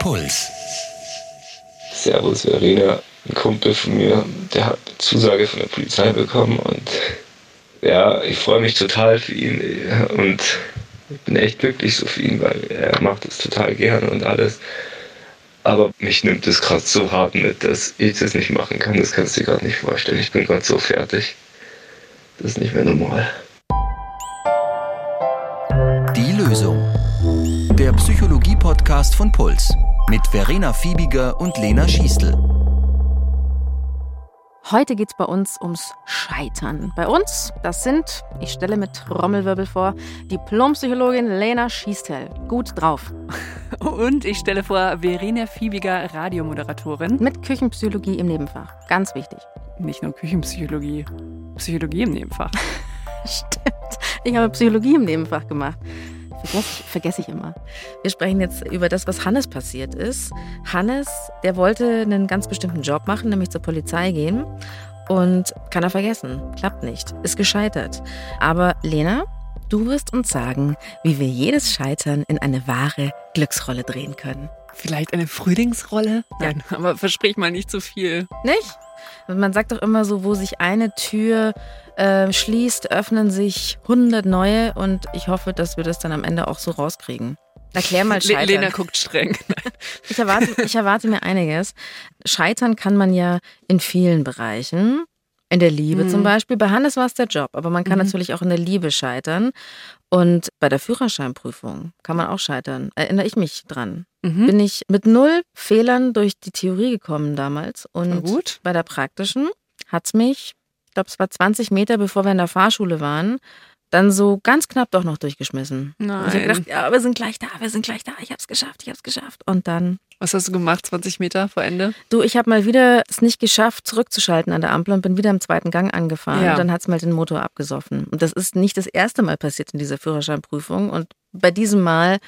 Puls. Servus Verena, ein Kumpel von mir, der hat eine Zusage von der Polizei bekommen und ja, ich freue mich total für ihn und ich bin echt glücklich so für ihn, weil er macht es total gerne und alles. Aber mich nimmt es gerade so hart mit, dass ich das nicht machen kann. Das kannst du dir gerade nicht vorstellen. Ich bin gerade so fertig. Das ist nicht mehr normal. Die Lösung. Der Psychologie-Podcast von Puls mit Verena Fiebiger und Lena Schiestel. Heute geht es bei uns ums Scheitern. Bei uns, das sind, ich stelle mit Trommelwirbel vor, Diplompsychologin Lena Schiestel. Gut drauf. Und ich stelle vor, Verena Fiebiger, Radiomoderatorin. Mit Küchenpsychologie im Nebenfach. Ganz wichtig. Nicht nur Küchenpsychologie, Psychologie im Nebenfach. Stimmt. Ich habe Psychologie im Nebenfach gemacht. Vergesse, vergesse ich immer. Wir sprechen jetzt über das, was Hannes passiert ist. Hannes, der wollte einen ganz bestimmten Job machen, nämlich zur Polizei gehen. Und kann er vergessen. Klappt nicht. Ist gescheitert. Aber Lena, du wirst uns sagen, wie wir jedes Scheitern in eine wahre Glücksrolle drehen können. Vielleicht eine Frühlingsrolle? Nein, aber versprich mal nicht zu viel. Nicht? Man sagt doch immer so, wo sich eine Tür äh, schließt, öffnen sich hundert neue und ich hoffe, dass wir das dann am Ende auch so rauskriegen. Erklär mal Scheitern. Lena guckt streng. ich, erwarte, ich erwarte mir einiges. Scheitern kann man ja in vielen Bereichen. In der Liebe mhm. zum Beispiel. Bei Hannes war es der Job, aber man kann mhm. natürlich auch in der Liebe scheitern. Und bei der Führerscheinprüfung kann man auch scheitern. Erinnere ich mich dran. Mhm. Bin ich mit null Fehlern durch die Theorie gekommen damals. Und gut. bei der praktischen hat es mich, ich glaube, es war 20 Meter, bevor wir in der Fahrschule waren, dann so ganz knapp doch noch durchgeschmissen. Nein. Und ich habe gedacht, ja, wir sind gleich da, wir sind gleich da, ich habe es geschafft, ich habe es geschafft. Und dann. Was hast du gemacht, 20 Meter vor Ende? Du, ich habe mal wieder es nicht geschafft, zurückzuschalten an der Ampel und bin wieder im zweiten Gang angefahren. Ja. Und dann hat es mal den Motor abgesoffen. Und das ist nicht das erste Mal passiert in dieser Führerscheinprüfung. Und bei diesem Mal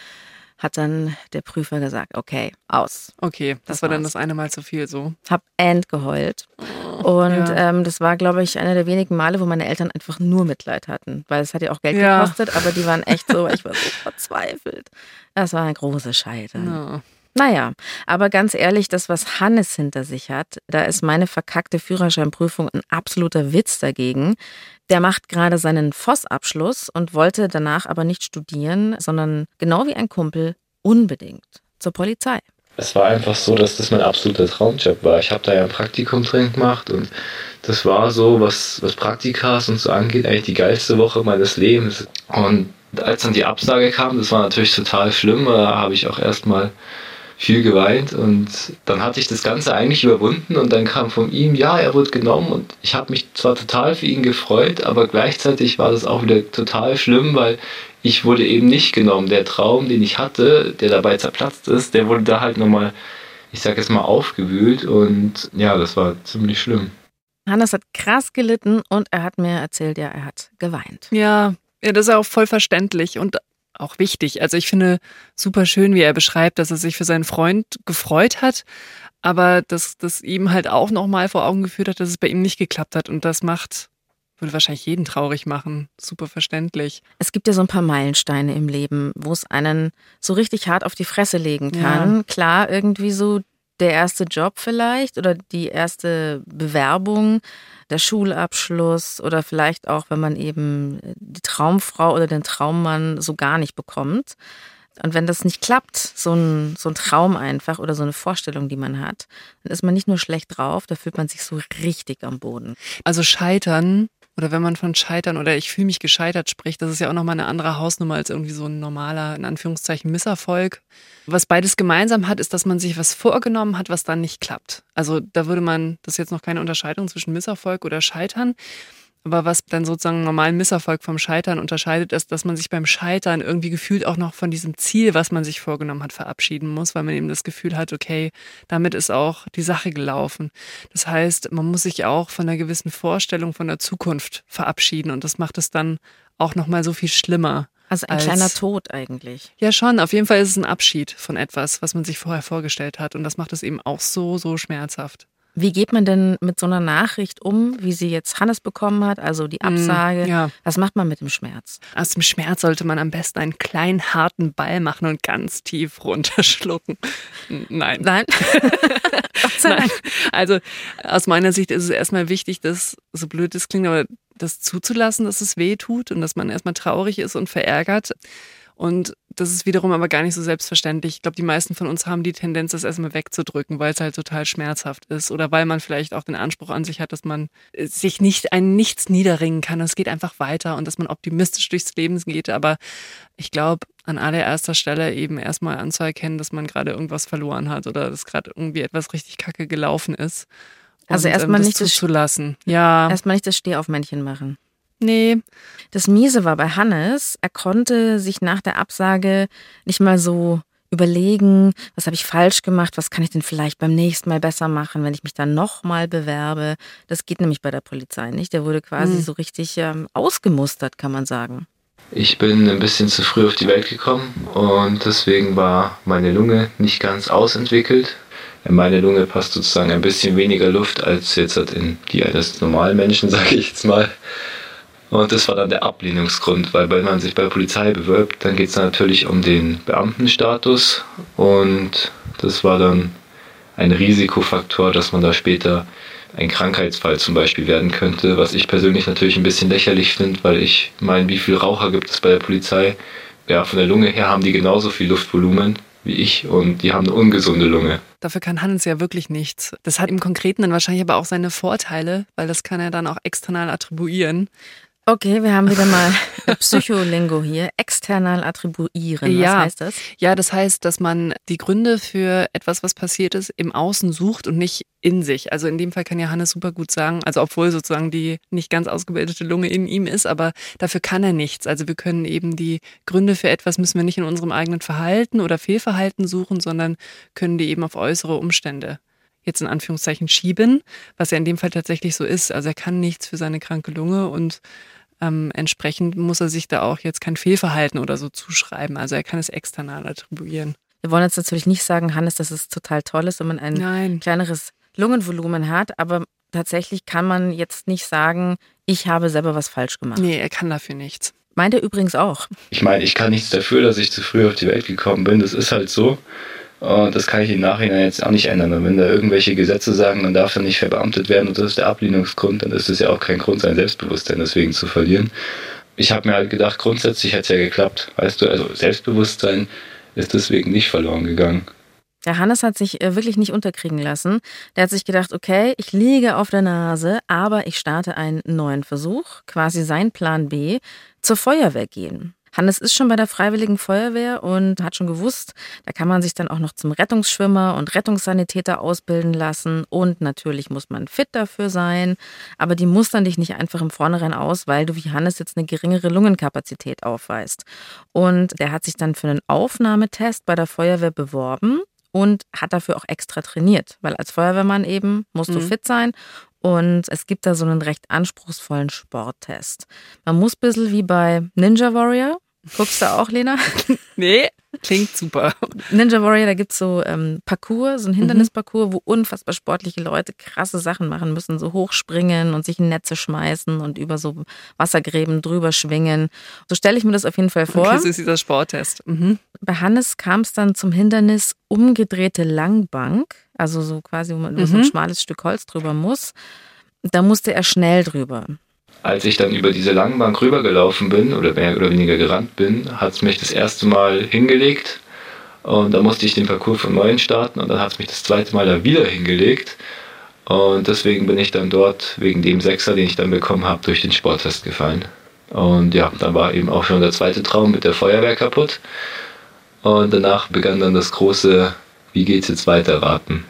hat dann der Prüfer gesagt, okay, aus. Okay, das, das war dann das eine Mal zu viel so. Hab end geheult. Und ja. ähm, das war, glaube ich, einer der wenigen Male, wo meine Eltern einfach nur Mitleid hatten. Weil es hat ja auch Geld ja. gekostet, aber die waren echt so, ich war so verzweifelt. Das war ein großes Scheitern. Ja. Naja, aber ganz ehrlich, das, was Hannes hinter sich hat, da ist meine verkackte Führerscheinprüfung ein absoluter Witz dagegen. Der macht gerade seinen Voss-Abschluss und wollte danach aber nicht studieren, sondern genau wie ein Kumpel unbedingt zur Polizei. Es war einfach so, dass das mein absoluter Traumjob war. Ich habe da ja ein Praktikum drin gemacht und das war so, was, was Praktikas und so angeht, eigentlich die geilste Woche meines Lebens. Und als dann die Absage kam, das war natürlich total schlimm. Da habe ich auch erstmal viel geweint und dann hatte ich das Ganze eigentlich überwunden und dann kam von ihm, ja, er wurde genommen und ich habe mich zwar total für ihn gefreut, aber gleichzeitig war das auch wieder total schlimm, weil ich wurde eben nicht genommen. Der Traum, den ich hatte, der dabei zerplatzt ist, der wurde da halt nochmal, ich sag jetzt mal, aufgewühlt und ja, das war ziemlich schlimm. Hannes hat krass gelitten und er hat mir erzählt, ja, er hat geweint. Ja, ja, das ist auch voll verständlich und auch wichtig. Also ich finde super schön, wie er beschreibt, dass er sich für seinen Freund gefreut hat, aber dass das ihm halt auch nochmal vor Augen geführt hat, dass es bei ihm nicht geklappt hat. Und das macht, würde wahrscheinlich jeden traurig machen. Super verständlich. Es gibt ja so ein paar Meilensteine im Leben, wo es einen so richtig hart auf die Fresse legen kann. Ja. Klar, irgendwie so der erste Job vielleicht oder die erste Bewerbung, der Schulabschluss oder vielleicht auch, wenn man eben die Traumfrau oder den Traummann so gar nicht bekommt. Und wenn das nicht klappt, so ein, so ein Traum einfach oder so eine Vorstellung, die man hat, dann ist man nicht nur schlecht drauf, da fühlt man sich so richtig am Boden. Also scheitern oder wenn man von Scheitern oder ich fühle mich gescheitert spricht, das ist ja auch nochmal eine andere Hausnummer als irgendwie so ein normaler, in Anführungszeichen, Misserfolg. Was beides gemeinsam hat, ist, dass man sich was vorgenommen hat, was dann nicht klappt. Also da würde man, das ist jetzt noch keine Unterscheidung zwischen Misserfolg oder Scheitern. Aber was dann sozusagen normalen Misserfolg vom Scheitern unterscheidet, ist, dass man sich beim Scheitern irgendwie gefühlt auch noch von diesem Ziel, was man sich vorgenommen hat, verabschieden muss, weil man eben das Gefühl hat, okay, damit ist auch die Sache gelaufen. Das heißt, man muss sich auch von einer gewissen Vorstellung von der Zukunft verabschieden und das macht es dann auch nochmal so viel schlimmer. Also ein als, kleiner Tod eigentlich. Ja, schon. Auf jeden Fall ist es ein Abschied von etwas, was man sich vorher vorgestellt hat. Und das macht es eben auch so, so schmerzhaft. Wie geht man denn mit so einer Nachricht um, wie sie jetzt Hannes bekommen hat, also die hm, Absage? Ja. Was macht man mit dem Schmerz? Aus dem Schmerz sollte man am besten einen kleinen harten Ball machen und ganz tief runterschlucken. Nein. Nein. Nein. Also aus meiner Sicht ist es erstmal wichtig, dass, so blöd es klingt, aber das zuzulassen, dass es weh tut und dass man erstmal traurig ist und verärgert. Und das ist wiederum aber gar nicht so selbstverständlich. Ich glaube, die meisten von uns haben die Tendenz, das erstmal wegzudrücken, weil es halt total schmerzhaft ist oder weil man vielleicht auch den Anspruch an sich hat, dass man äh, sich nicht ein Nichts niederringen kann. Es geht einfach weiter und dass man optimistisch durchs Leben geht. Aber ich glaube, an allererster Stelle eben erstmal anzuerkennen, dass man gerade irgendwas verloren hat oder dass gerade irgendwie etwas richtig kacke gelaufen ist. Also erstmal ähm, nicht das zuzulassen. Ja. Erstmal nicht das Stehaufmännchen machen. Nee. Das Miese war bei Hannes, er konnte sich nach der Absage nicht mal so überlegen, was habe ich falsch gemacht, was kann ich denn vielleicht beim nächsten Mal besser machen, wenn ich mich dann nochmal bewerbe. Das geht nämlich bei der Polizei nicht. Der wurde quasi mhm. so richtig ähm, ausgemustert, kann man sagen. Ich bin ein bisschen zu früh auf die Welt gekommen und deswegen war meine Lunge nicht ganz ausentwickelt. In meine Lunge passt sozusagen ein bisschen weniger Luft als jetzt in die eines normalen Menschen, sage ich jetzt mal. Und das war dann der Ablehnungsgrund, weil wenn man sich bei der Polizei bewirbt, dann geht es natürlich um den Beamtenstatus und das war dann ein Risikofaktor, dass man da später ein Krankheitsfall zum Beispiel werden könnte, was ich persönlich natürlich ein bisschen lächerlich finde, weil ich meine, wie viele Raucher gibt es bei der Polizei? Ja, von der Lunge her haben die genauso viel Luftvolumen wie ich und die haben eine ungesunde Lunge. Dafür kann Hannes ja wirklich nichts. Das hat im Konkreten dann wahrscheinlich aber auch seine Vorteile, weil das kann er dann auch external attribuieren. Okay, wir haben wieder mal Psycholingo hier. External attribuieren. Was ja. heißt das? Ja, das heißt, dass man die Gründe für etwas, was passiert ist, im Außen sucht und nicht in sich. Also in dem Fall kann ja Hannes super gut sagen, also obwohl sozusagen die nicht ganz ausgebildete Lunge in ihm ist, aber dafür kann er nichts. Also wir können eben die Gründe für etwas müssen wir nicht in unserem eigenen Verhalten oder Fehlverhalten suchen, sondern können die eben auf äußere Umstände jetzt in Anführungszeichen schieben, was ja in dem Fall tatsächlich so ist. Also er kann nichts für seine kranke Lunge und ähm, entsprechend muss er sich da auch jetzt kein Fehlverhalten oder so zuschreiben. Also er kann es external attribuieren. Wir wollen jetzt natürlich nicht sagen, Hannes, dass es total toll ist, wenn man ein Nein. kleineres Lungenvolumen hat, aber tatsächlich kann man jetzt nicht sagen, ich habe selber was falsch gemacht. Nee, er kann dafür nichts. Meint er übrigens auch. Ich meine, ich kann nichts dafür, dass ich zu früh auf die Welt gekommen bin. Das ist halt so. Und das kann ich im Nachhinein jetzt auch nicht ändern. Und wenn da irgendwelche Gesetze sagen, man darf dann nicht verbeamtet werden und das ist der Ablehnungsgrund, dann ist es ja auch kein Grund, sein Selbstbewusstsein deswegen zu verlieren. Ich habe mir halt gedacht, grundsätzlich hat es ja geklappt. Weißt du, also Selbstbewusstsein ist deswegen nicht verloren gegangen. Der Hannes hat sich äh, wirklich nicht unterkriegen lassen. Der hat sich gedacht, okay, ich liege auf der Nase, aber ich starte einen neuen Versuch, quasi sein Plan B, zur Feuerwehr gehen. Hannes ist schon bei der Freiwilligen Feuerwehr und hat schon gewusst, da kann man sich dann auch noch zum Rettungsschwimmer und Rettungssanitäter ausbilden lassen. Und natürlich muss man fit dafür sein. Aber die mustern dich nicht einfach im Vornherein aus, weil du wie Hannes jetzt eine geringere Lungenkapazität aufweist. Und der hat sich dann für einen Aufnahmetest bei der Feuerwehr beworben und hat dafür auch extra trainiert, weil als Feuerwehrmann eben musst du mhm. fit sein und es gibt da so einen recht anspruchsvollen Sporttest. Man muss ein bisschen wie bei Ninja Warrior. Guckst du auch, Lena? nee, klingt super. Ninja Warrior, da gibt es so ähm, Parcours, so ein Hindernisparcours, wo unfassbar sportliche Leute krasse Sachen machen müssen, so hochspringen und sich in Netze schmeißen und über so Wassergräben drüber schwingen. So stelle ich mir das auf jeden Fall vor. Okay, so ist dieser Sporttest. Mhm. Bei Hannes kam es dann zum Hindernis umgedrehte Langbank also so quasi, wo man mhm. so ein mhm. schmales Stück Holz drüber muss. Da musste er schnell drüber. Als ich dann über diese Langbank rübergelaufen bin oder mehr oder weniger gerannt bin, hat es mich das erste Mal hingelegt und da musste ich den Parcours von neuem starten und dann hat es mich das zweite Mal da wieder hingelegt und deswegen bin ich dann dort wegen dem Sechser, den ich dann bekommen habe, durch den Sporttest gefallen. Und ja, dann war eben auch schon der zweite Traum mit der Feuerwehr kaputt und danach begann dann das große wie geht's jetzt weiter raten?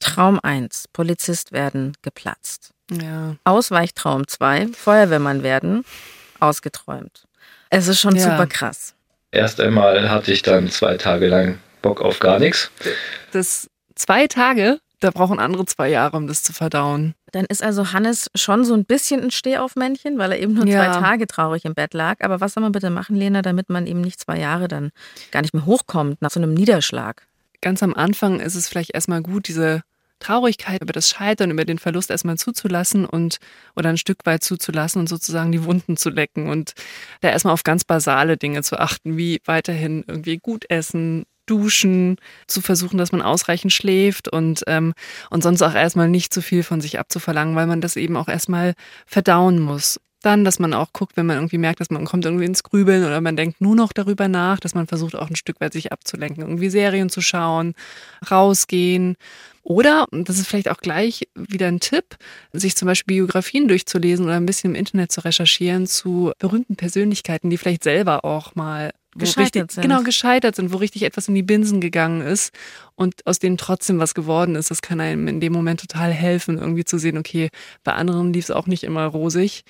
Traum 1, Polizist werden, geplatzt. Ja. Ausweichtraum 2, Feuerwehrmann werden, ausgeträumt. Es ist schon ja. super krass. Erst einmal hatte ich dann zwei Tage lang Bock auf gar nichts. Das zwei Tage? Da brauchen andere zwei Jahre, um das zu verdauen. Dann ist also Hannes schon so ein bisschen ein Stehaufmännchen, weil er eben nur ja. zwei Tage traurig im Bett lag. Aber was soll man bitte machen, Lena, damit man eben nicht zwei Jahre dann gar nicht mehr hochkommt nach so einem Niederschlag? Ganz am Anfang ist es vielleicht erstmal gut, diese Traurigkeit, über das Scheitern, über den Verlust erstmal zuzulassen und oder ein Stück weit zuzulassen und sozusagen die Wunden zu lecken und da erstmal auf ganz basale Dinge zu achten, wie weiterhin irgendwie gut essen, duschen, zu versuchen, dass man ausreichend schläft und, ähm, und sonst auch erstmal nicht zu viel von sich abzuverlangen, weil man das eben auch erstmal verdauen muss. Dann, dass man auch guckt, wenn man irgendwie merkt, dass man kommt irgendwie ins Grübeln oder man denkt nur noch darüber nach, dass man versucht auch ein Stück weit sich abzulenken, irgendwie Serien zu schauen, rausgehen oder, das ist vielleicht auch gleich wieder ein Tipp, sich zum Beispiel Biografien durchzulesen oder ein bisschen im Internet zu recherchieren zu berühmten Persönlichkeiten, die vielleicht selber auch mal gescheitert richtig, sind. Genau, gescheitert sind, wo richtig etwas in die Binsen gegangen ist und aus denen trotzdem was geworden ist. Das kann einem in dem Moment total helfen, irgendwie zu sehen, okay, bei anderen lief es auch nicht immer rosig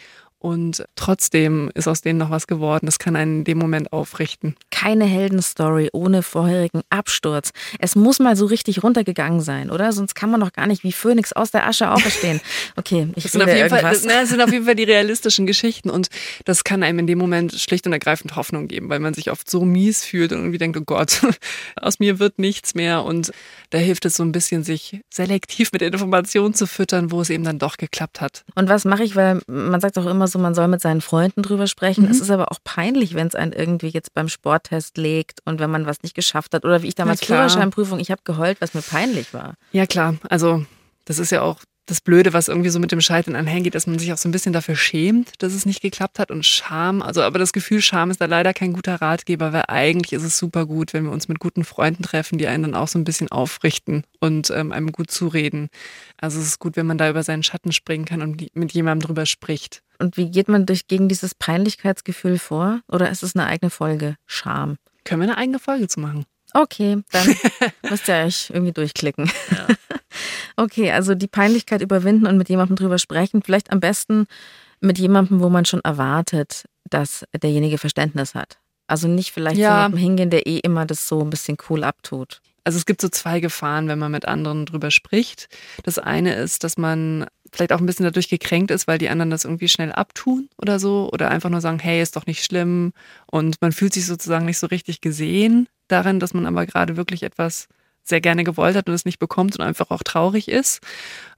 und trotzdem ist aus denen noch was geworden. Das kann einen in dem Moment aufrichten. Keine Heldenstory ohne vorherigen Absturz. Es muss mal so richtig runtergegangen sein, oder? Sonst kann man doch gar nicht wie Phönix aus der Asche auferstehen. Okay, ich das sind, auf jeden Fall, das, ne, das sind auf jeden Fall die realistischen Geschichten und das kann einem in dem Moment schlicht und ergreifend Hoffnung geben, weil man sich oft so mies fühlt und irgendwie denkt, oh Gott, aus mir wird nichts mehr und da hilft es so ein bisschen, sich selektiv mit Informationen zu füttern, wo es eben dann doch geklappt hat. Und was mache ich, weil man sagt auch immer so, man soll mit seinen Freunden drüber sprechen. Mhm. Es ist aber auch peinlich, wenn es einen irgendwie jetzt beim Sporttest legt und wenn man was nicht geschafft hat. Oder wie ich damals Führerscheinprüfung, ich habe geheult, was mir peinlich war. Ja klar, also das ist ja auch das Blöde, was irgendwie so mit dem Scheitern einhergeht, dass man sich auch so ein bisschen dafür schämt, dass es nicht geklappt hat und Scham. Also, aber das Gefühl Scham ist da leider kein guter Ratgeber, weil eigentlich ist es super gut, wenn wir uns mit guten Freunden treffen, die einen dann auch so ein bisschen aufrichten und ähm, einem gut zureden. Also es ist gut, wenn man da über seinen Schatten springen kann und mit jemandem drüber spricht. Und wie geht man durch gegen dieses Peinlichkeitsgefühl vor? Oder ist es eine eigene Folge Scham? Können wir eine eigene Folge zu machen? Okay, dann müsst ihr euch irgendwie durchklicken. Ja. Okay, also die Peinlichkeit überwinden und mit jemandem drüber sprechen. Vielleicht am besten mit jemandem, wo man schon erwartet, dass derjenige Verständnis hat. Also nicht vielleicht ja. zu jemandem hingehen, der eh immer das so ein bisschen cool abtut. Also es gibt so zwei Gefahren, wenn man mit anderen drüber spricht. Das eine ist, dass man vielleicht auch ein bisschen dadurch gekränkt ist, weil die anderen das irgendwie schnell abtun oder so oder einfach nur sagen, hey, ist doch nicht schlimm und man fühlt sich sozusagen nicht so richtig gesehen darin, dass man aber gerade wirklich etwas sehr gerne gewollt hat und es nicht bekommt und einfach auch traurig ist.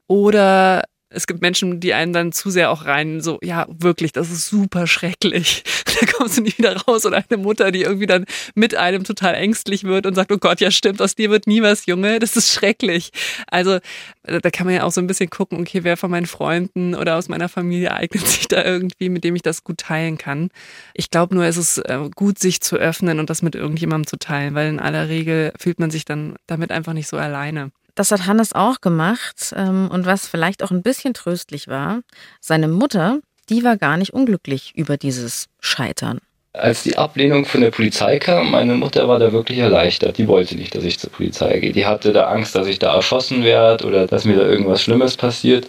Oder es gibt Menschen, die einen dann zu sehr auch rein, so, ja, wirklich, das ist super schrecklich. Da kommst du nie wieder raus. Oder eine Mutter, die irgendwie dann mit einem total ängstlich wird und sagt, oh Gott, ja stimmt, aus dir wird nie was, Junge, das ist schrecklich. Also da kann man ja auch so ein bisschen gucken, okay, wer von meinen Freunden oder aus meiner Familie eignet sich da irgendwie, mit dem ich das gut teilen kann. Ich glaube nur, es ist äh, gut, sich zu öffnen und das mit irgendjemandem zu teilen, weil in aller Regel fühlt man sich dann damit einfach nicht so alleine. Das hat Hannes auch gemacht. Ähm, und was vielleicht auch ein bisschen tröstlich war, seine Mutter, die war gar nicht unglücklich über dieses Scheitern. Als die Ablehnung von der Polizei kam, meine Mutter war da wirklich erleichtert. Die wollte nicht, dass ich zur Polizei gehe. Die hatte da Angst, dass ich da erschossen werde oder dass mir da irgendwas Schlimmes passiert.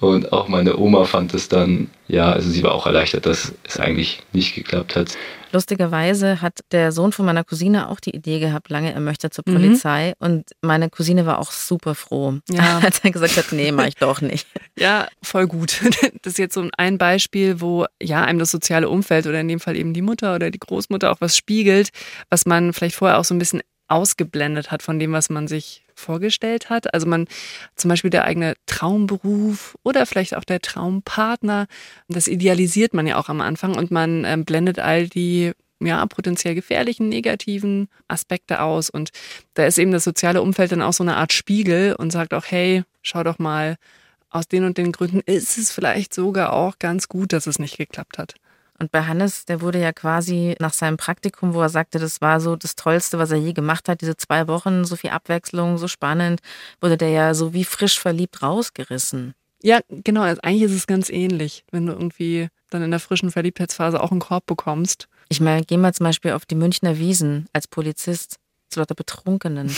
Und auch meine Oma fand es dann, ja, also sie war auch erleichtert, dass es eigentlich nicht geklappt hat. Lustigerweise hat der Sohn von meiner Cousine auch die Idee gehabt, lange er möchte zur mhm. Polizei. Mhm. Und meine Cousine war auch super froh, ja. als er gesagt hat, nee, mach ich doch nicht. Ja, voll gut. Das ist jetzt so ein Beispiel, wo ja einem das soziale Umfeld oder in dem Fall eben die Mutter oder die Großmutter auch was spiegelt, was man vielleicht vorher auch so ein bisschen ausgeblendet hat von dem, was man sich vorgestellt hat. Also man zum Beispiel der eigene Traumberuf oder vielleicht auch der Traumpartner, das idealisiert man ja auch am Anfang und man ähm, blendet all die ja, potenziell gefährlichen, negativen Aspekte aus. Und da ist eben das soziale Umfeld dann auch so eine Art Spiegel und sagt auch, hey, schau doch mal, aus den und den Gründen ist es vielleicht sogar auch ganz gut, dass es nicht geklappt hat. Und bei Hannes, der wurde ja quasi nach seinem Praktikum, wo er sagte, das war so das Tollste, was er je gemacht hat, diese zwei Wochen, so viel Abwechslung, so spannend, wurde der ja so wie frisch verliebt rausgerissen. Ja, genau. Also eigentlich ist es ganz ähnlich, wenn du irgendwie dann in der frischen Verliebtheitsphase auch einen Korb bekommst. Ich meine, geh mal zum Beispiel auf die Münchner Wiesen als Polizist zu lauter Betrunkenen.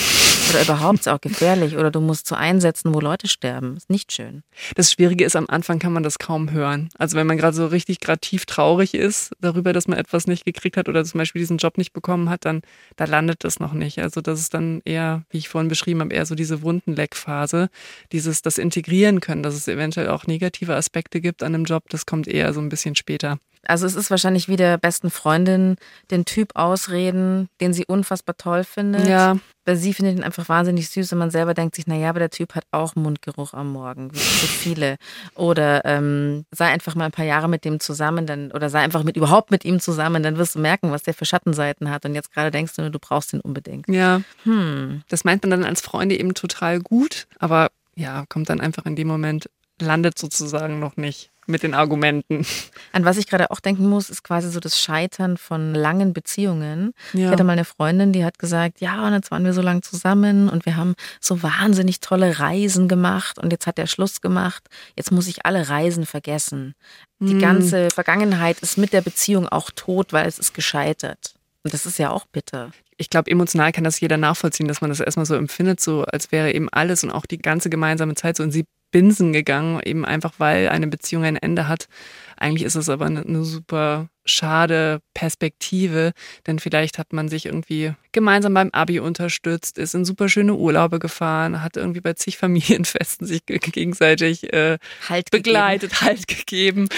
Oder überhaupt auch gefährlich. Oder du musst zu Einsätzen, wo Leute sterben. Ist nicht schön. Das Schwierige ist, am Anfang kann man das kaum hören. Also wenn man gerade so richtig gerade tief traurig ist darüber, dass man etwas nicht gekriegt hat oder zum Beispiel diesen Job nicht bekommen hat, dann da landet das noch nicht. Also das ist dann eher, wie ich vorhin beschrieben habe, eher so diese Wundenleckphase. Dieses, das integrieren können, dass es eventuell auch negative Aspekte gibt an einem Job, das kommt eher so ein bisschen später. Also es ist wahrscheinlich wie der besten Freundin den Typ ausreden, den sie unfassbar toll findet. Ja. Weil sie findet ihn einfach wahnsinnig süß und man selber denkt sich, naja, aber der Typ hat auch Mundgeruch am Morgen, wie so viele. Oder ähm, sei einfach mal ein paar Jahre mit dem zusammen, dann, oder sei einfach mit überhaupt mit ihm zusammen, dann wirst du merken, was der für Schattenseiten hat. Und jetzt gerade denkst du nur, du brauchst ihn unbedingt. Ja. Hm. Das meint man dann als Freunde eben total gut, aber ja, kommt dann einfach in dem Moment, landet sozusagen noch nicht mit den Argumenten. An was ich gerade auch denken muss, ist quasi so das Scheitern von langen Beziehungen. Ja. Ich hatte mal eine Freundin, die hat gesagt, ja, und jetzt waren wir so lange zusammen und wir haben so wahnsinnig tolle Reisen gemacht und jetzt hat er Schluss gemacht. Jetzt muss ich alle Reisen vergessen. Die Mhm. ganze Vergangenheit ist mit der Beziehung auch tot, weil es ist gescheitert. Und das ist ja auch bitter. Ich glaube, emotional kann das jeder nachvollziehen, dass man das erstmal so empfindet, so als wäre eben alles und auch die ganze gemeinsame Zeit so in sie Binsen gegangen, eben einfach weil eine Beziehung ein Ende hat. Eigentlich ist es aber eine, eine super schade Perspektive, denn vielleicht hat man sich irgendwie gemeinsam beim Abi unterstützt, ist in super schöne Urlaube gefahren, hat irgendwie bei zig Familienfesten sich ge- gegenseitig äh, Halt begleitet, Halt gegeben.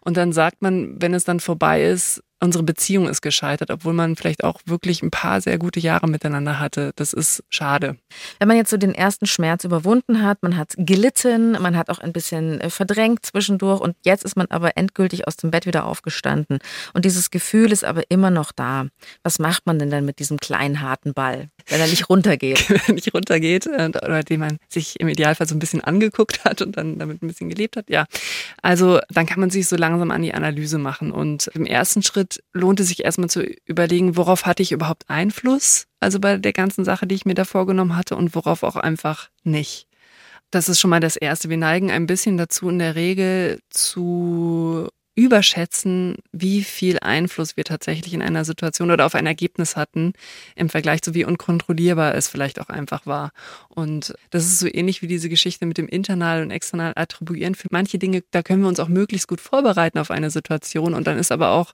Und dann sagt man, wenn es dann vorbei ist, unsere Beziehung ist gescheitert, obwohl man vielleicht auch wirklich ein paar sehr gute Jahre miteinander hatte. Das ist schade. Wenn man jetzt so den ersten Schmerz überwunden hat, man hat gelitten, man hat auch ein bisschen äh, verdrängt zwischendurch und jetzt ist man aber endgültig aus dem Bett wieder aufgestanden. Und dieses Gefühl ist aber immer noch da. Was macht man denn dann mit diesem kleinen harten Ball, wenn er nicht runtergeht? Wenn er nicht runtergeht äh, oder den man sich im Idealfall so ein bisschen angeguckt hat und dann damit ein bisschen gelebt hat. Ja, also dann kann man sich so langsam an die Analyse machen. Und im ersten Schritt lohnt es sich erstmal zu überlegen, worauf hatte ich überhaupt Einfluss? Also bei der ganzen Sache, die ich mir da vorgenommen hatte und worauf auch einfach nicht. Das ist schon mal das Erste. Wir neigen ein bisschen dazu, in der Regel zu überschätzen, wie viel Einfluss wir tatsächlich in einer Situation oder auf ein Ergebnis hatten, im Vergleich zu wie unkontrollierbar es vielleicht auch einfach war. Und das ist so ähnlich wie diese Geschichte mit dem internal und external attribuieren. Für manche Dinge, da können wir uns auch möglichst gut vorbereiten auf eine Situation und dann ist aber auch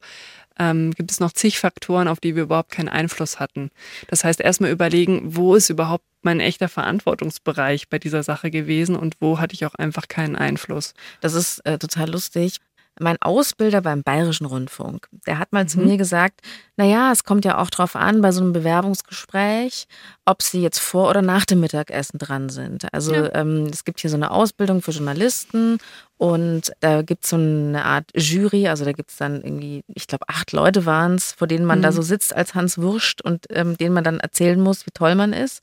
ähm, gibt es noch zig Faktoren, auf die wir überhaupt keinen Einfluss hatten. Das heißt, erstmal überlegen, wo ist überhaupt mein echter Verantwortungsbereich bei dieser Sache gewesen und wo hatte ich auch einfach keinen Einfluss. Das ist äh, total lustig. Mein Ausbilder beim Bayerischen Rundfunk, der hat mal zu Mhm. mir gesagt, naja, es kommt ja auch drauf an, bei so einem Bewerbungsgespräch, ob sie jetzt vor oder nach dem Mittagessen dran sind. Also Ja. ähm, es gibt hier so eine Ausbildung für Journalisten und da gibt es so eine Art Jury, also da gibt es dann irgendwie, ich glaube, acht Leute waren es, vor denen man da Mhm. so sitzt als Hans Wurscht und ähm, denen man dann erzählen muss, wie toll man ist.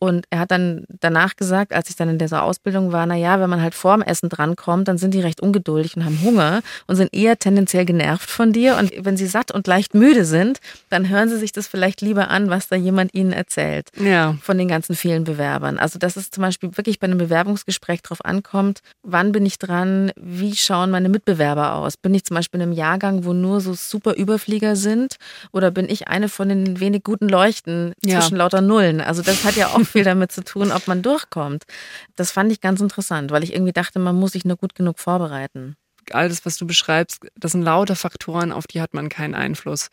Und er hat dann danach gesagt, als ich dann in dieser Ausbildung war, na ja, wenn man halt vorm Essen drankommt, dann sind die recht ungeduldig und haben Hunger und sind eher tendenziell genervt von dir. Und wenn sie satt und leicht müde sind, dann hören sie sich das vielleicht lieber an, was da jemand ihnen erzählt Ja. von den ganzen vielen Bewerbern. Also dass es zum Beispiel wirklich bei einem Bewerbungsgespräch drauf ankommt, wann bin ich dran, wie schauen meine Mitbewerber aus? Bin ich zum Beispiel in einem Jahrgang, wo nur so super Überflieger sind oder bin ich eine von den wenig guten Leuchten Ja. zwischen lauter Nullen? Also das hat ja auch viel damit zu tun, ob man durchkommt. Das fand ich ganz interessant, weil ich irgendwie dachte, man muss sich nur gut genug vorbereiten. all das, was du beschreibst, das sind lauter Faktoren, auf die hat man keinen Einfluss.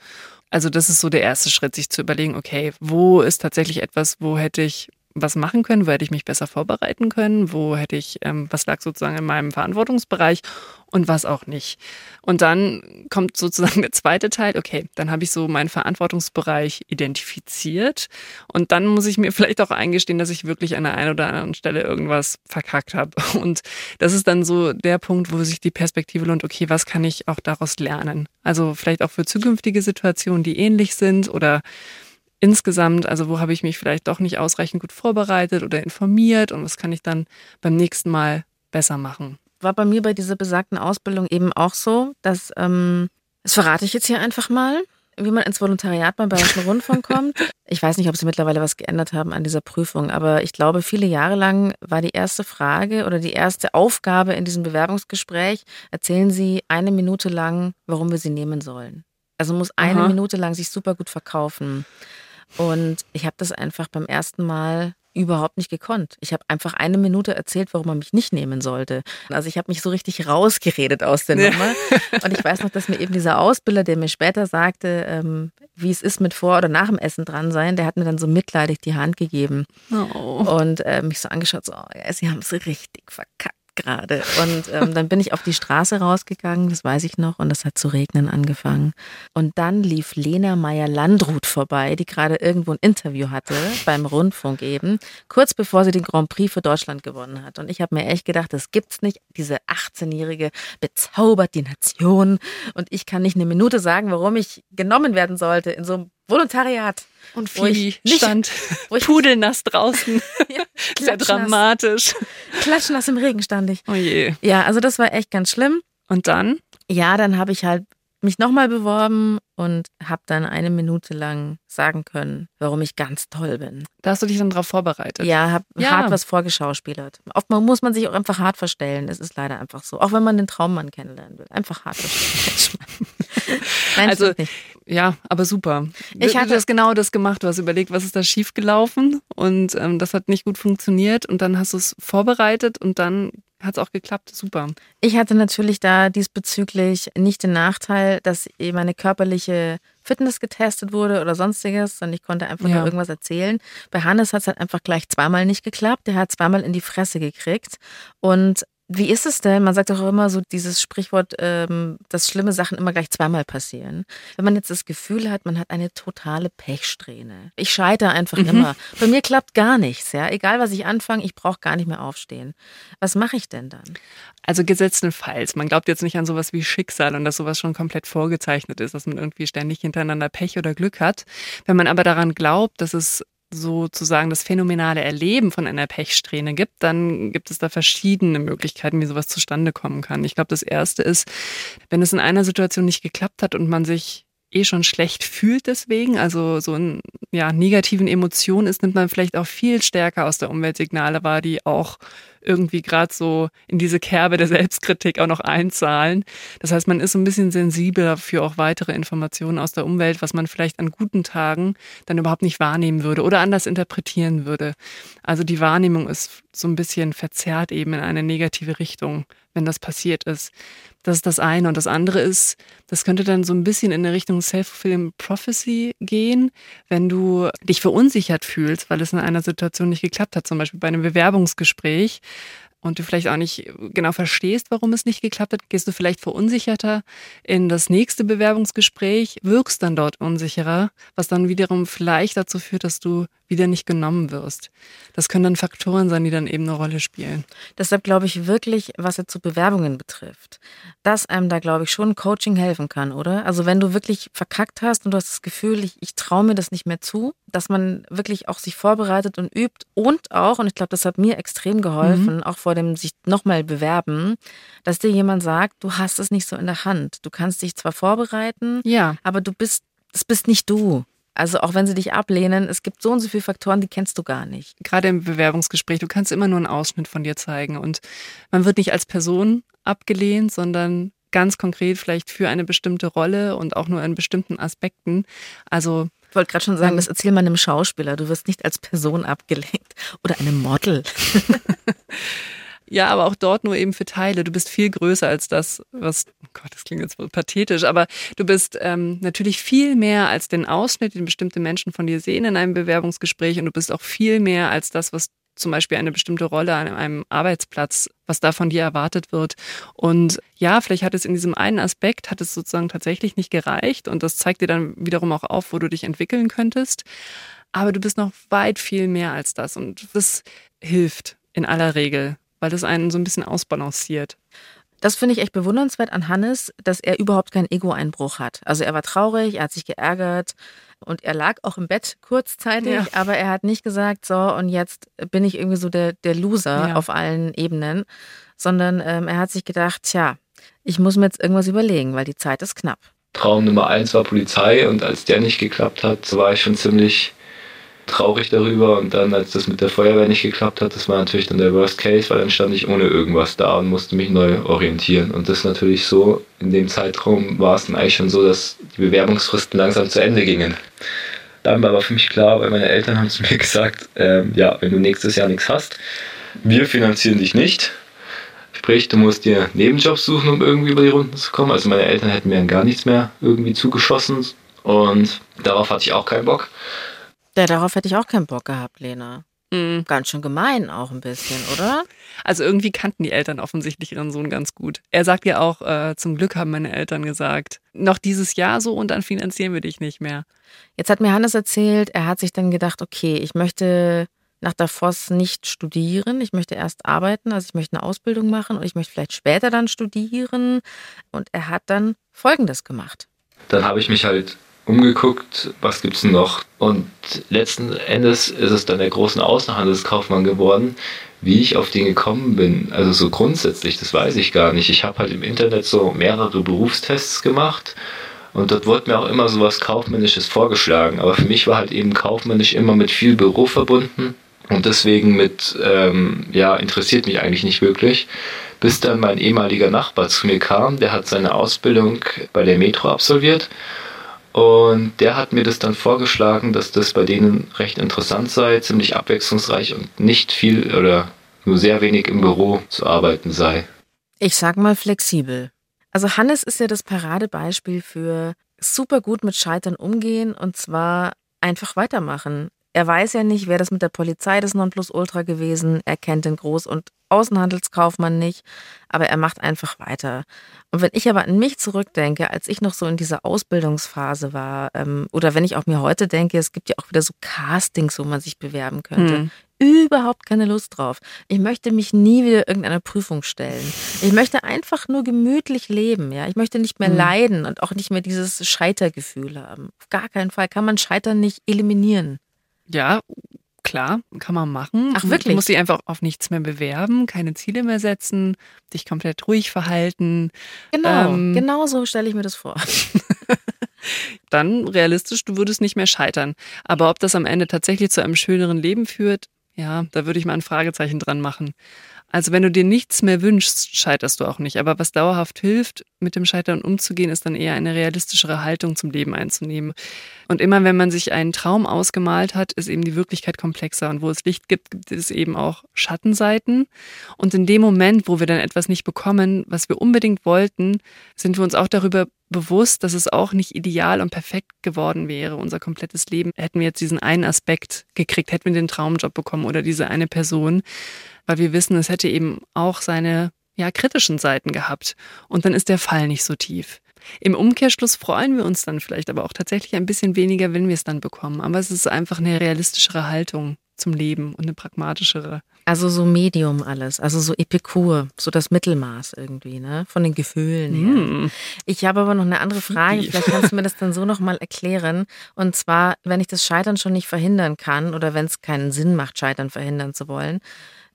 Also das ist so der erste Schritt, sich zu überlegen, okay, wo ist tatsächlich etwas, wo hätte ich was machen können, wo hätte ich mich besser vorbereiten können, wo hätte ich, ähm, was lag sozusagen in meinem Verantwortungsbereich und was auch nicht. Und dann kommt sozusagen der zweite Teil, okay, dann habe ich so meinen Verantwortungsbereich identifiziert und dann muss ich mir vielleicht auch eingestehen, dass ich wirklich an der einen oder anderen Stelle irgendwas verkackt habe. Und das ist dann so der Punkt, wo sich die Perspektive lohnt, okay, was kann ich auch daraus lernen? Also vielleicht auch für zukünftige Situationen, die ähnlich sind oder insgesamt, also wo habe ich mich vielleicht doch nicht ausreichend gut vorbereitet oder informiert und was kann ich dann beim nächsten Mal besser machen? War bei mir bei dieser besagten Ausbildung eben auch so, dass, ähm, das verrate ich jetzt hier einfach mal, wie man ins Volontariat beim Bayerischen Rundfunk kommt. Ich weiß nicht, ob sie mittlerweile was geändert haben an dieser Prüfung, aber ich glaube, viele Jahre lang war die erste Frage oder die erste Aufgabe in diesem Bewerbungsgespräch, erzählen Sie eine Minute lang, warum wir Sie nehmen sollen. Also muss eine Aha. Minute lang sich super gut verkaufen. Und ich habe das einfach beim ersten Mal überhaupt nicht gekonnt. Ich habe einfach eine Minute erzählt, warum man mich nicht nehmen sollte. Also ich habe mich so richtig rausgeredet aus der Ja. Nummer. Und ich weiß noch, dass mir eben dieser Ausbilder, der mir später sagte, ähm, wie es ist mit vor oder nach dem Essen dran sein, der hat mir dann so mitleidig die Hand gegeben Oh. und äh, mich so angeschaut, so, oh, ja, sie haben es richtig verkackt. Gerade. Und ähm, dann bin ich auf die Straße rausgegangen, das weiß ich noch, und es hat zu regnen angefangen. Und dann lief Lena Meyer-Landrut vorbei, die gerade irgendwo ein Interview hatte beim Rundfunk eben, kurz bevor sie den Grand Prix für Deutschland gewonnen hat. Und ich habe mir echt gedacht, das gibt's nicht. Diese 18-Jährige bezaubert die Nation. Und ich kann nicht eine Minute sagen, warum ich genommen werden sollte in so einem Volontariat. Und Phoebe stand pudelnass draußen. ja, Sehr dramatisch. Klatschnass im Regen stand ich. Oh je. Ja, also das war echt ganz schlimm. Und dann? Ja, dann habe ich halt mich nochmal beworben und habe dann eine Minute lang sagen können, warum ich ganz toll bin. Da hast du dich dann darauf vorbereitet? Ja, habe ja. hart was vorgeschauspielert. Oftmal muss man sich auch einfach hart verstellen. Es ist leider einfach so. Auch wenn man den Traummann kennenlernen will. Einfach hart verstellen. Nein, also, ja, aber super. Ich hatte das genau das gemacht. Du hast überlegt, was ist da schiefgelaufen und ähm, das hat nicht gut funktioniert und dann hast du es vorbereitet und dann hat es auch geklappt. Super. Ich hatte natürlich da diesbezüglich nicht den Nachteil, dass meine körperliche Fitness getestet wurde oder sonstiges, sondern ich konnte einfach ja. nur irgendwas erzählen. Bei Hannes hat es halt einfach gleich zweimal nicht geklappt. Der hat zweimal in die Fresse gekriegt. Und wie ist es denn? Man sagt doch immer so dieses Sprichwort, ähm, dass schlimme Sachen immer gleich zweimal passieren. Wenn man jetzt das Gefühl hat, man hat eine totale Pechsträhne. Ich scheitere einfach mhm. immer. Bei mir klappt gar nichts, ja. Egal was ich anfange, ich brauche gar nicht mehr aufstehen. Was mache ich denn dann? Also gesetztenfalls. Man glaubt jetzt nicht an sowas wie Schicksal und dass sowas schon komplett vorgezeichnet ist, dass man irgendwie ständig hintereinander Pech oder Glück hat. Wenn man aber daran glaubt, dass es sozusagen das phänomenale Erleben von einer Pechsträhne gibt, dann gibt es da verschiedene Möglichkeiten, wie sowas zustande kommen kann. Ich glaube, das erste ist, wenn es in einer Situation nicht geklappt hat und man sich eh schon schlecht fühlt deswegen, also so in ja, negativen Emotionen ist, nimmt man vielleicht auch viel stärker aus der Umweltsignale wahr, die auch irgendwie gerade so in diese Kerbe der Selbstkritik auch noch einzahlen. Das heißt, man ist so ein bisschen sensibler für auch weitere Informationen aus der Umwelt, was man vielleicht an guten Tagen dann überhaupt nicht wahrnehmen würde oder anders interpretieren würde. Also die Wahrnehmung ist so ein bisschen verzerrt eben in eine negative Richtung, wenn das passiert ist. Das ist das eine. Und das andere ist, das könnte dann so ein bisschen in der Richtung Self-Fulfilling Prophecy gehen, wenn du dich verunsichert fühlst, weil es in einer Situation nicht geklappt hat, zum Beispiel bei einem Bewerbungsgespräch und du vielleicht auch nicht genau verstehst, warum es nicht geklappt hat, gehst du vielleicht verunsicherter in das nächste Bewerbungsgespräch, wirkst dann dort unsicherer, was dann wiederum vielleicht dazu führt, dass du wieder nicht genommen wirst. Das können dann Faktoren sein, die dann eben eine Rolle spielen. Deshalb glaube ich wirklich, was jetzt zu Bewerbungen betrifft, dass einem da, glaube ich, schon Coaching helfen kann, oder? Also wenn du wirklich verkackt hast und du hast das Gefühl, ich, ich traue mir das nicht mehr zu, dass man wirklich auch sich vorbereitet und übt und auch, und ich glaube, das hat mir extrem geholfen, mhm. auch vor dem sich nochmal bewerben, dass dir jemand sagt, du hast es nicht so in der Hand. Du kannst dich zwar vorbereiten, ja. aber du bist, das bist nicht du. Also auch wenn sie dich ablehnen, es gibt so und so viele Faktoren, die kennst du gar nicht. Gerade im Bewerbungsgespräch, du kannst immer nur einen Ausschnitt von dir zeigen und man wird nicht als Person abgelehnt, sondern ganz konkret vielleicht für eine bestimmte Rolle und auch nur in bestimmten Aspekten. Also ich wollte gerade schon sagen, das erzähl mal einem Schauspieler. Du wirst nicht als Person abgelehnt oder einem Model. Ja, aber auch dort nur eben für Teile. Du bist viel größer als das, was, oh Gott, das klingt jetzt wohl pathetisch, aber du bist ähm, natürlich viel mehr als den Ausschnitt, den bestimmte Menschen von dir sehen in einem Bewerbungsgespräch und du bist auch viel mehr als das, was zum Beispiel eine bestimmte Rolle an einem Arbeitsplatz, was da von dir erwartet wird. Und ja, vielleicht hat es in diesem einen Aspekt, hat es sozusagen tatsächlich nicht gereicht und das zeigt dir dann wiederum auch auf, wo du dich entwickeln könntest. Aber du bist noch weit viel mehr als das und das hilft in aller Regel weil das einen so ein bisschen ausbalanciert. Das finde ich echt bewundernswert an Hannes, dass er überhaupt keinen Ego-Einbruch hat. Also er war traurig, er hat sich geärgert und er lag auch im Bett kurzzeitig, ja. aber er hat nicht gesagt, so und jetzt bin ich irgendwie so der, der Loser ja. auf allen Ebenen, sondern ähm, er hat sich gedacht, tja, ich muss mir jetzt irgendwas überlegen, weil die Zeit ist knapp. Traum Nummer eins war Polizei und als der nicht geklappt hat, war ich schon ziemlich traurig darüber. Und dann, als das mit der Feuerwehr nicht geklappt hat, das war natürlich dann der Worst Case, weil dann stand ich ohne irgendwas da und musste mich neu orientieren. Und das natürlich so, in dem Zeitraum war es dann eigentlich schon so, dass die Bewerbungsfristen langsam zu Ende gingen. Dann war aber für mich klar, weil meine Eltern haben zu mir gesagt, ähm, ja, wenn du nächstes Jahr nichts hast, wir finanzieren dich nicht. Sprich, du musst dir Nebenjobs suchen, um irgendwie über die Runden zu kommen. Also meine Eltern hätten mir gar nichts mehr irgendwie zugeschossen und darauf hatte ich auch keinen Bock. Ja, darauf hätte ich auch keinen Bock gehabt, Lena. Mhm. Ganz schön gemein auch ein bisschen, oder? Also irgendwie kannten die Eltern offensichtlich ihren Sohn ganz gut. Er sagt ja auch, äh, zum Glück haben meine Eltern gesagt, noch dieses Jahr so und dann finanzieren wir dich nicht mehr. Jetzt hat mir Hannes erzählt, er hat sich dann gedacht, okay, ich möchte nach der Voss nicht studieren. Ich möchte erst arbeiten, also ich möchte eine Ausbildung machen und ich möchte vielleicht später dann studieren. Und er hat dann Folgendes gemacht. Dann habe ich mich halt umgeguckt, was gibt es noch. Und letzten Endes ist es dann der großen Außenhandelskaufmann geworden. Wie ich auf den gekommen bin, also so grundsätzlich, das weiß ich gar nicht. Ich habe halt im Internet so mehrere Berufstests gemacht und dort wurde mir auch immer so was Kaufmännisches vorgeschlagen. Aber für mich war halt eben kaufmännisch immer mit viel Büro verbunden und deswegen mit, ähm, ja, interessiert mich eigentlich nicht wirklich. Bis dann mein ehemaliger Nachbar zu mir kam, der hat seine Ausbildung bei der Metro absolviert. Und der hat mir das dann vorgeschlagen, dass das bei denen recht interessant sei, ziemlich abwechslungsreich und nicht viel oder nur sehr wenig im Büro zu arbeiten sei. Ich sag mal flexibel. Also Hannes ist ja das Paradebeispiel für super gut mit Scheitern umgehen und zwar einfach weitermachen. Er weiß ja nicht, wer das mit der Polizei des Nonplusultra gewesen. Er kennt den Groß- und Außenhandelskaufmann nicht, aber er macht einfach weiter. Und wenn ich aber an mich zurückdenke, als ich noch so in dieser Ausbildungsphase war, ähm, oder wenn ich auch mir heute denke, es gibt ja auch wieder so Castings, wo man sich bewerben könnte. Hm. Überhaupt keine Lust drauf. Ich möchte mich nie wieder irgendeiner Prüfung stellen. Ich möchte einfach nur gemütlich leben, ja. Ich möchte nicht mehr hm. leiden und auch nicht mehr dieses Scheitergefühl haben. Auf gar keinen Fall kann man Scheitern nicht eliminieren. Ja, klar, kann man machen. Ach wirklich? Du musst dich einfach auf nichts mehr bewerben, keine Ziele mehr setzen, dich komplett ruhig verhalten. Genau, ähm, genau so stelle ich mir das vor. dann realistisch, du würdest nicht mehr scheitern. Aber ob das am Ende tatsächlich zu einem schöneren Leben führt, ja, da würde ich mal ein Fragezeichen dran machen. Also wenn du dir nichts mehr wünschst, scheiterst du auch nicht. Aber was dauerhaft hilft, mit dem Scheitern umzugehen, ist dann eher eine realistischere Haltung zum Leben einzunehmen. Und immer wenn man sich einen Traum ausgemalt hat, ist eben die Wirklichkeit komplexer. Und wo es Licht gibt, gibt es eben auch Schattenseiten. Und in dem Moment, wo wir dann etwas nicht bekommen, was wir unbedingt wollten, sind wir uns auch darüber bewusst, dass es auch nicht ideal und perfekt geworden wäre, unser komplettes Leben. Hätten wir jetzt diesen einen Aspekt gekriegt, hätten wir den Traumjob bekommen oder diese eine Person weil wir wissen, es hätte eben auch seine ja, kritischen Seiten gehabt. Und dann ist der Fall nicht so tief. Im Umkehrschluss freuen wir uns dann vielleicht aber auch tatsächlich ein bisschen weniger, wenn wir es dann bekommen. Aber es ist einfach eine realistischere Haltung zum Leben und eine pragmatischere. Also so Medium alles, also so Epikur, so das Mittelmaß irgendwie, ne? Von den Gefühlen her. Mm. Ich habe aber noch eine andere Frage, vielleicht kannst du mir das dann so nochmal erklären. Und zwar, wenn ich das Scheitern schon nicht verhindern kann oder wenn es keinen Sinn macht, Scheitern verhindern zu wollen,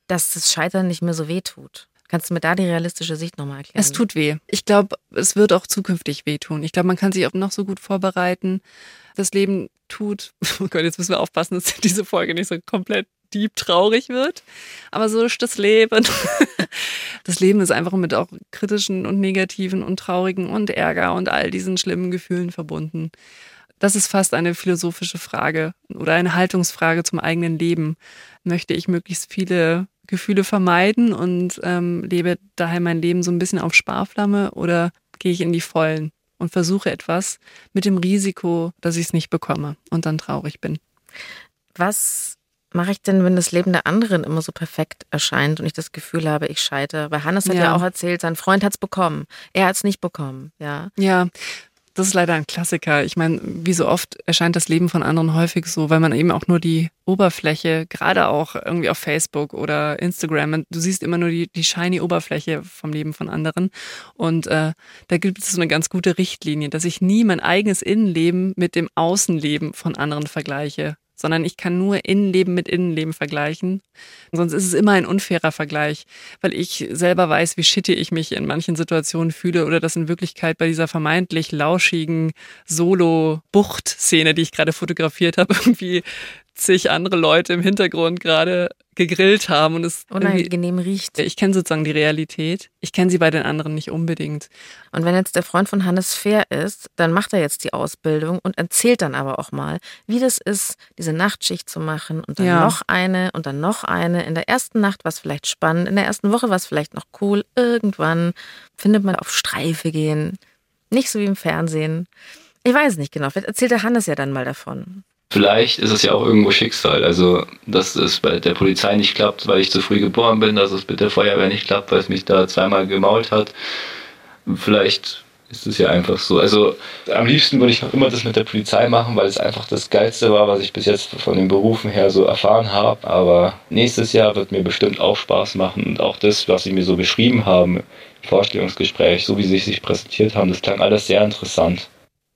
dass das Scheitern nicht mehr so weh tut. Kannst du mir da die realistische Sicht nochmal erklären? Es tut weh. Ich glaube, es wird auch zukünftig wehtun. Ich glaube, man kann sich auch noch so gut vorbereiten. Das Leben tut, oh Gott, jetzt müssen wir aufpassen, dass diese Folge nicht so komplett deep traurig wird. Aber so ist das Leben. Das Leben ist einfach mit auch kritischen und negativen und traurigen und Ärger und all diesen schlimmen Gefühlen verbunden. Das ist fast eine philosophische Frage oder eine Haltungsfrage zum eigenen Leben. Möchte ich möglichst viele Gefühle vermeiden und ähm, lebe daher mein Leben so ein bisschen auf Sparflamme oder gehe ich in die Vollen und versuche etwas mit dem Risiko, dass ich es nicht bekomme und dann traurig bin. Was mache ich denn, wenn das Leben der anderen immer so perfekt erscheint und ich das Gefühl habe, ich scheitere? Weil Hannes hat ja, ja auch erzählt, sein Freund hat es bekommen, er hat es nicht bekommen, ja. Ja, das ist leider ein Klassiker. Ich meine, wie so oft erscheint das Leben von anderen häufig so, weil man eben auch nur die Oberfläche, gerade auch irgendwie auf Facebook oder Instagram, du siehst immer nur die, die shiny Oberfläche vom Leben von anderen. Und äh, da gibt es so eine ganz gute Richtlinie, dass ich nie mein eigenes Innenleben mit dem Außenleben von anderen vergleiche sondern ich kann nur Innenleben mit Innenleben vergleichen. Sonst ist es immer ein unfairer Vergleich, weil ich selber weiß, wie shitty ich mich in manchen Situationen fühle oder dass in Wirklichkeit bei dieser vermeintlich lauschigen Solo-Bucht-Szene, die ich gerade fotografiert habe, irgendwie zig andere Leute im Hintergrund gerade gegrillt haben und es unangenehm riecht. Ich kenne sozusagen die Realität. Ich kenne sie bei den anderen nicht unbedingt. Und wenn jetzt der Freund von Hannes fair ist, dann macht er jetzt die Ausbildung und erzählt dann aber auch mal, wie das ist, diese Nachtschicht zu machen und dann ja. noch eine und dann noch eine. In der ersten Nacht war es vielleicht spannend, in der ersten Woche war es vielleicht noch cool. Irgendwann findet man auf Streife gehen. Nicht so wie im Fernsehen. Ich weiß nicht genau. Vielleicht erzählt der Hannes ja dann mal davon. Vielleicht ist es ja auch irgendwo Schicksal. Also, dass es bei der Polizei nicht klappt, weil ich zu früh geboren bin, dass es mit der Feuerwehr nicht klappt, weil es mich da zweimal gemault hat. Vielleicht ist es ja einfach so. Also, am liebsten würde ich noch immer das mit der Polizei machen, weil es einfach das Geilste war, was ich bis jetzt von den Berufen her so erfahren habe. Aber nächstes Jahr wird mir bestimmt auch Spaß machen und auch das, was sie mir so beschrieben haben Vorstellungsgespräch, so wie sie sich präsentiert haben, das klang alles sehr interessant.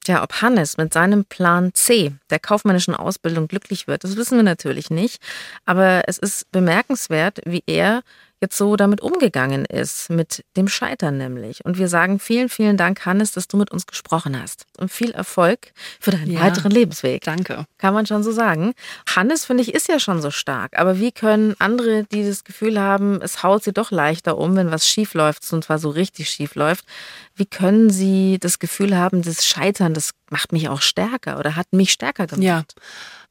Tja, ob Hannes mit seinem Plan C der kaufmännischen Ausbildung glücklich wird, das wissen wir natürlich nicht. Aber es ist bemerkenswert, wie er jetzt so damit umgegangen ist, mit dem Scheitern nämlich. Und wir sagen vielen, vielen Dank, Hannes, dass du mit uns gesprochen hast. Und viel Erfolg für deinen ja, weiteren Lebensweg. Danke. Kann man schon so sagen. Hannes, finde ich, ist ja schon so stark. Aber wie können andere, die das Gefühl haben, es haut sie doch leichter um, wenn was schief läuft, und zwar so richtig schief läuft, wie können sie das Gefühl haben, das Scheitern, das macht mich auch stärker oder hat mich stärker gemacht? Ja.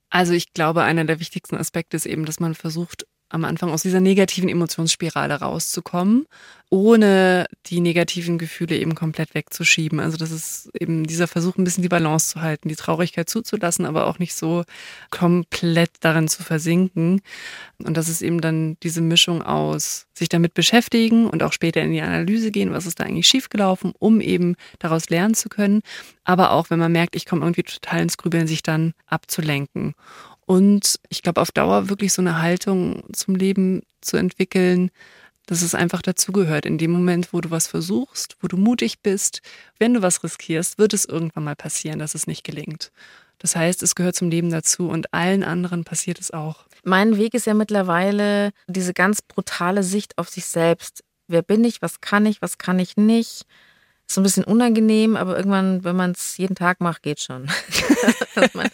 Also ich glaube, einer der wichtigsten Aspekte ist eben, dass man versucht, am Anfang aus dieser negativen Emotionsspirale rauszukommen, ohne die negativen Gefühle eben komplett wegzuschieben. Also das ist eben dieser Versuch, ein bisschen die Balance zu halten, die Traurigkeit zuzulassen, aber auch nicht so komplett darin zu versinken. Und das ist eben dann diese Mischung aus sich damit beschäftigen und auch später in die Analyse gehen, was ist da eigentlich schiefgelaufen, um eben daraus lernen zu können. Aber auch, wenn man merkt, ich komme irgendwie total ins Grübeln, sich dann abzulenken. Und ich glaube, auf Dauer wirklich so eine Haltung zum Leben zu entwickeln, dass es einfach dazugehört. In dem Moment, wo du was versuchst, wo du mutig bist, wenn du was riskierst, wird es irgendwann mal passieren, dass es nicht gelingt. Das heißt, es gehört zum Leben dazu und allen anderen passiert es auch. Mein Weg ist ja mittlerweile diese ganz brutale Sicht auf sich selbst. Wer bin ich? Was kann ich? Was kann ich nicht? Ist so ein bisschen unangenehm, aber irgendwann, wenn man es jeden Tag macht, geht schon. dass, man,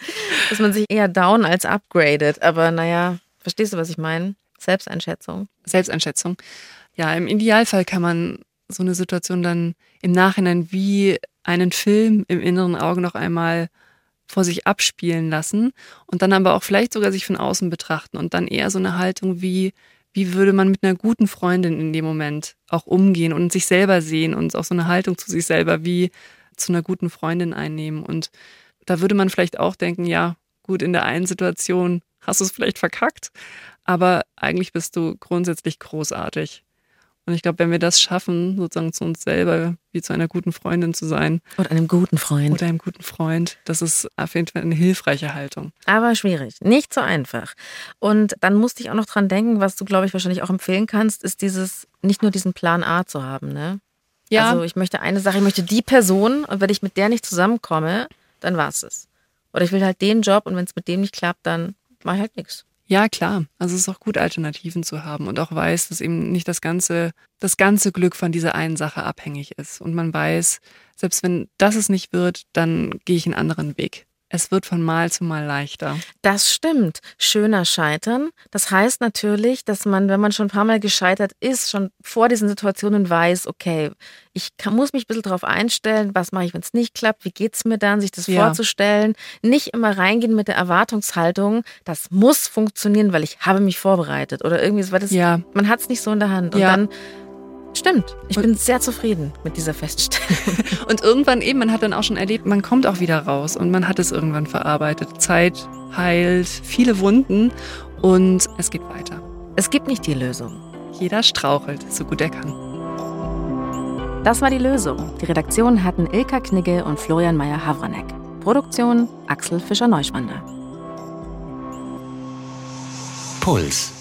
dass man sich eher down als upgradet. Aber naja, verstehst du, was ich meine? Selbsteinschätzung. Selbsteinschätzung. Ja, im Idealfall kann man so eine Situation dann im Nachhinein wie einen Film im inneren Auge noch einmal vor sich abspielen lassen und dann aber auch vielleicht sogar sich von außen betrachten und dann eher so eine Haltung wie, wie würde man mit einer guten Freundin in dem Moment auch umgehen und sich selber sehen und auch so eine Haltung zu sich selber wie zu einer guten Freundin einnehmen. Und da würde man vielleicht auch denken, ja, gut, in der einen Situation hast du es vielleicht verkackt, aber eigentlich bist du grundsätzlich großartig. Und ich glaube, wenn wir das schaffen, sozusagen zu uns selber wie zu einer guten Freundin zu sein. Oder einem guten Freund. Oder einem guten Freund, das ist auf jeden Fall eine hilfreiche Haltung. Aber schwierig, nicht so einfach. Und dann musste ich auch noch dran denken, was du, glaube ich, wahrscheinlich auch empfehlen kannst, ist dieses, nicht nur diesen Plan A zu haben, ne? Ja. Also ich möchte eine Sache, ich möchte die Person und wenn ich mit der nicht zusammenkomme, dann war es. Oder ich will halt den Job und wenn es mit dem nicht klappt, dann mache ich halt nichts. Ja, klar. Also es ist auch gut, Alternativen zu haben und auch weiß, dass eben nicht das ganze, das ganze Glück von dieser einen Sache abhängig ist. Und man weiß, selbst wenn das es nicht wird, dann gehe ich einen anderen Weg es wird von Mal zu Mal leichter. Das stimmt. Schöner Scheitern. Das heißt natürlich, dass man, wenn man schon ein paar Mal gescheitert ist, schon vor diesen Situationen weiß, okay, ich kann, muss mich ein bisschen darauf einstellen, was mache ich, wenn es nicht klappt, wie geht es mir dann, sich das ja. vorzustellen. Nicht immer reingehen mit der Erwartungshaltung, das muss funktionieren, weil ich habe mich vorbereitet oder irgendwie, weil das, ja. man hat es nicht so in der Hand. Und ja. dann Stimmt. Ich bin sehr zufrieden mit dieser Feststellung. Und irgendwann eben, man hat dann auch schon erlebt, man kommt auch wieder raus und man hat es irgendwann verarbeitet. Zeit heilt viele Wunden und es geht weiter. Es gibt nicht die Lösung. Jeder strauchelt, so gut er kann. Das war die Lösung. Die Redaktion hatten Ilka Knigge und Florian Meyer-Havranek. Produktion Axel Fischer-Neuschwander. Puls